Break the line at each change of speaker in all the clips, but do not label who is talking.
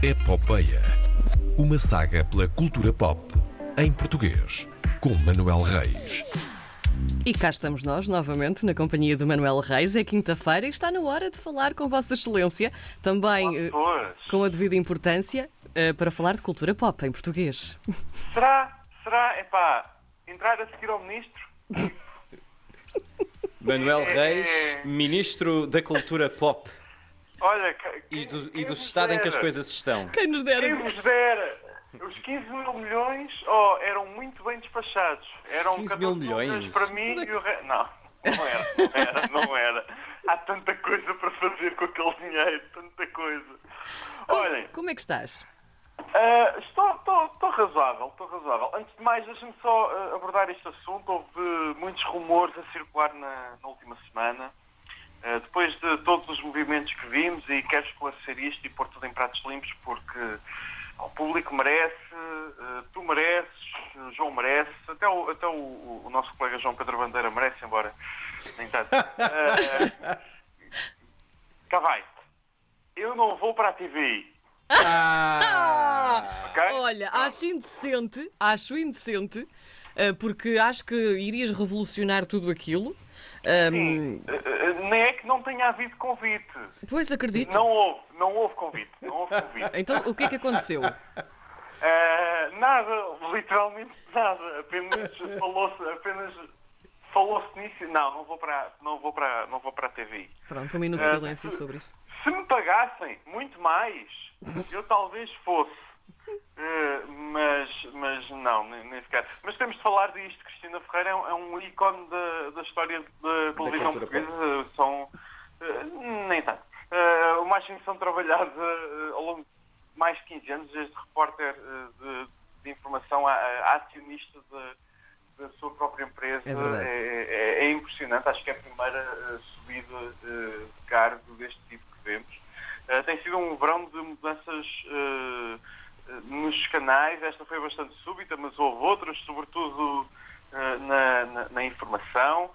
Epopeia. Uma saga pela cultura pop em português, com Manuel Reis.
E cá estamos nós, novamente, na companhia do Manuel Reis. É quinta-feira e está na hora de falar com Vossa Excelência, também eh, com a devida importância, eh, para falar de cultura pop em português.
Será? Será? Epá, entrar a seguir ao ministro?
Manuel
É,
Reis,
é.
Ministro da Cultura Pop
Olha, que-
e do,
quem
e do estado em que as
dera?
coisas estão.
Quem nos
Quem
dera.
vos dera? Os 15 mil milhões oh, eram muito bem despachados. Eram
15
14
mil
mil
milhões?
para mim e o resto. Não, não era, não era, não era. Há tanta coisa para fazer com aquele dinheiro, tanta coisa. Olhem,
Como é que estás?
Ah, estou, estou, estou razoável, estou razoável. Antes de mais, deixa-me só ah, abordar este assunto. Houve muitos rumores a circular na, na última semana. Ah, depois de todos os movimentos que vimos, e quero esclarecer isto e pôr tudo em pratos limpos, porque o público merece, ah, tu mereces, o João merece, até, o, até o, o nosso colega João Pedro Bandeira merece, embora nem tanto. Ah, cá vai. Eu não vou para a TVI.
Ah!
ok?
Olha, acho indecente, acho indecente, eh, porque acho que irias revolucionar tudo aquilo.
Sim, eh, eh, nem é que não tenha havido convite.
pois acredito.
Não houve, não houve convite. Não houve convite.
Então, o que é que aconteceu?
Eh, nada, literalmente nada. Apenas falou-se, apenas falou-se nisso. Não, não vou para, não vou para, não vou para a TV.
Pronto, um minuto de silêncio sobre isso.
Se me pagassem muito mais, eu talvez fosse. Eh, mas, mas não, nem, nem sequer. Mas temos de falar disto. Cristina Ferreira é um, é um ícone da, da história da televisão
cultura
portuguesa. São. eh, nem tanto. Eh, o máximo são trabalhados eh, ao longo de mais de 15 anos, desde repórter eh, de, de informação a, a acionista da, da sua própria empresa.
É.
É, é- é impressionante. Acho que é a primeira eh, subida eh, de cargo deste tipo que vemos. Eh, tem sido um verão de mudanças eh, eh, nos canais. Esta foi bastante súbita, mas houve outras, sobretudo eh, na, na- na informação.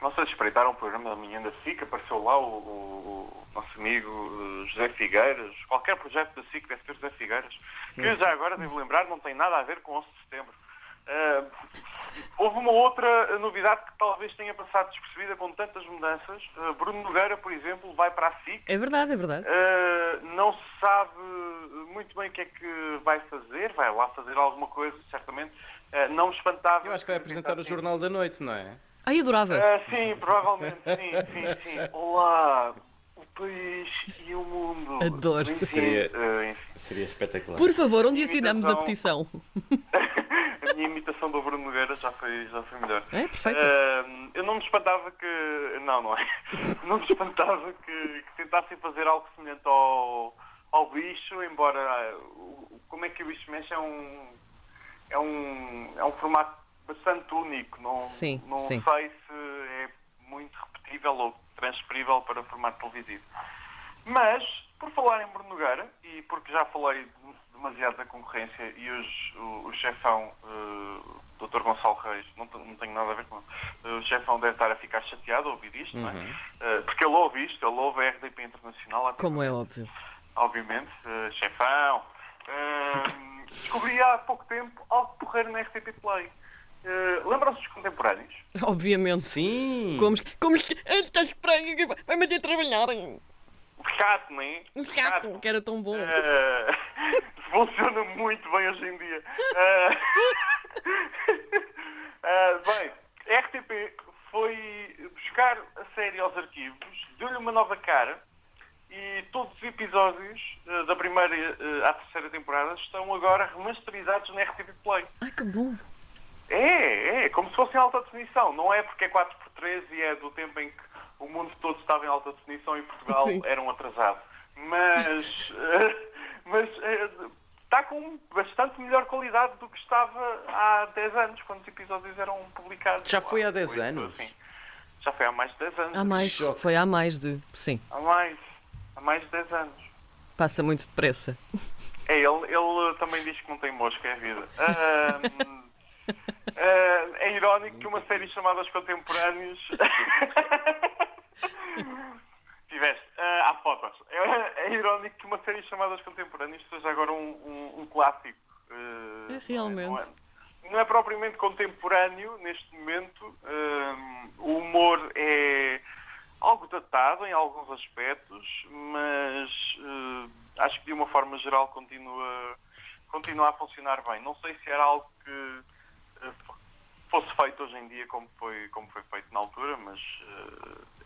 Não sei se espreitaram o programa da manhã da SIC, apareceu lá o, o- nosso amigo eh, José Figueiras. Qualquer projeto da SIC deve ter José Figueiras, que já agora, devo lembrar, não tem nada a ver com 11 de setembro. Ah, houve uma outra novidade que talvez tenha passado despercebida com tantas mudanças. Ah, Bruno Nogueira, por exemplo, vai para a SIC.
É verdade, é verdade.
Uh, não se sabe muito bem o que é que vai fazer, vai lá fazer alguma coisa, certamente. Uh, não me espantava.
Eu acho que vai apresentar o Jornal da Noite, não é?
Ai, adorava.
Uh, sim, provavelmente, sim, sim, sim. Olá, o país e o mundo.
Adoro.
Enfim,
Seria-
uh, enfim.
Seria espetacular.
Por favor, onde assinamos a petição?
Do Bruno Nogueira já foi, já foi melhor.
É, perfeito.
Uh, eu não me espantava que. Não, não é. Não me espantava que, que tentassem fazer algo semelhante ao, ao bicho, embora. o- como é que o bicho mexe é um. É um, é um formato bastante único. Não,
Sim,
não
sim.
sei se é muito repetível ou transferível para formato televisivo. Mas, por falar em Bruno Nogueira, e porque já falei demasiado da concorrência e hoje o, o chefão, uh, Dr. Gonçalo Reis, não, não tenho nada a ver com ele, o chefão deve estar a ficar chateado a ouvir isto, não é? Uh, porque ele ouve isto, ele ouve a RDP Internacional, a
Como é óbvio.
obviamente, uh, chefão. Uh, descobri há pouco tempo algo porreiro na RTP Play. Uh, Lembram-se dos contemporâneos?
Obviamente.
Sim!
Como, como estás estranho? Vai me trabalhar.
Chato, não é?
Um chato, que era tão bom.
Eh, funciona muito bem hoje em dia. Eh, bem, RTP foi buscar a série aos arquivos, deu-lhe uma nova cara e todos os episódios eh, da primeira eh, à terceira temporada estão agora remasterizados na RTP Play.
Ai, que bom.
É, é, como se fosse em alta definição. Não é porque é 4x3 e é do tempo em que o mundo todo estava em alta definição e Portugal
Sim.
era um atrasado. Mas, eh, mas eh, está com bastante melhor qualidade do que estava há 10 anos, quando os episódios eram publicados.
Já foi há 10
Por isso,
anos?
assim, já foi há mais de 10 anos.
Há mais. Foi há mais de. Sim,
Há mais. Há mais de 10 anos.
passa muito depressa.
É, ele, ele também diz que não tem mosca, é a vida. É irónico que uma série chamada Os Contemporâneos Tiveste. Ah, há fotos. É, é irónico que uma série de chamadas contemporâneas seja agora um, um- um clássico.
É, realmente.
Não é, não é propriamente contemporâneo neste momento. Ah, o humor é algo datado em alguns aspectos, mas acho que de uma forma geral continua, continua a funcionar bem. Não sei se era algo que fosse feito hoje em dia como foi, como foi feito na altura, mas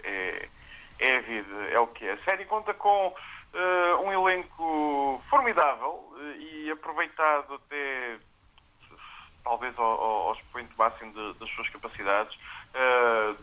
é, é a vida, é o que é. A série conta com eh, um elenco formidável eh, e aproveitado até talvez ao, expoente máximo de- das suas capacidades. Eh,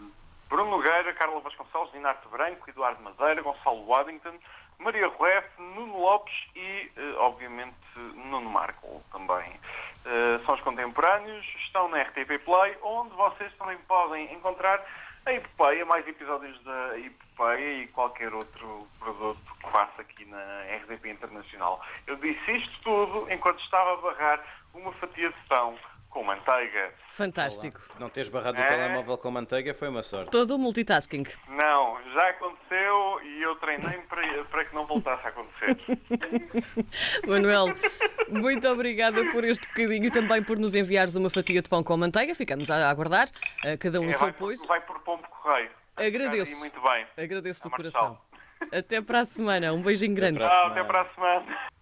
Bruno Nogueira, Carla Vasconcelos, Dinarte Branco, Eduardo Madeira, Gonçalo Waddington, Maria Rueff, Nuno Lopes e, eh, obviamente, Nuno Marco também. Eh, são os contemporâneos, estão na RTP Play, onde vocês também podem encontrar a Epopeia, mais episódios da Epopeia e qualquer outro produto que faça aqui na RTP Internacional. Eu disse isto tudo enquanto estava a barrar uma fatia de pão com manteiga.
Fantástico.
Não teres barrado o
É.
telemóvel com manteiga foi uma sorte.
Todo o multitasking.
Não, já aconteceu e eu treinei para, para que não voltasse a acontecer.
Manuel, muito obrigada por este bocadinho e também por nos enviares uma fatia de pão com manteiga. Ficamos a aguardar, eh, cada um o
É,
seu
vai, por,
apoio.
vai por pombo correio.
Agradeço.
Muito bem.
Agradeço do coração. Até para a semana. Um beijinho grande.
até para a semana.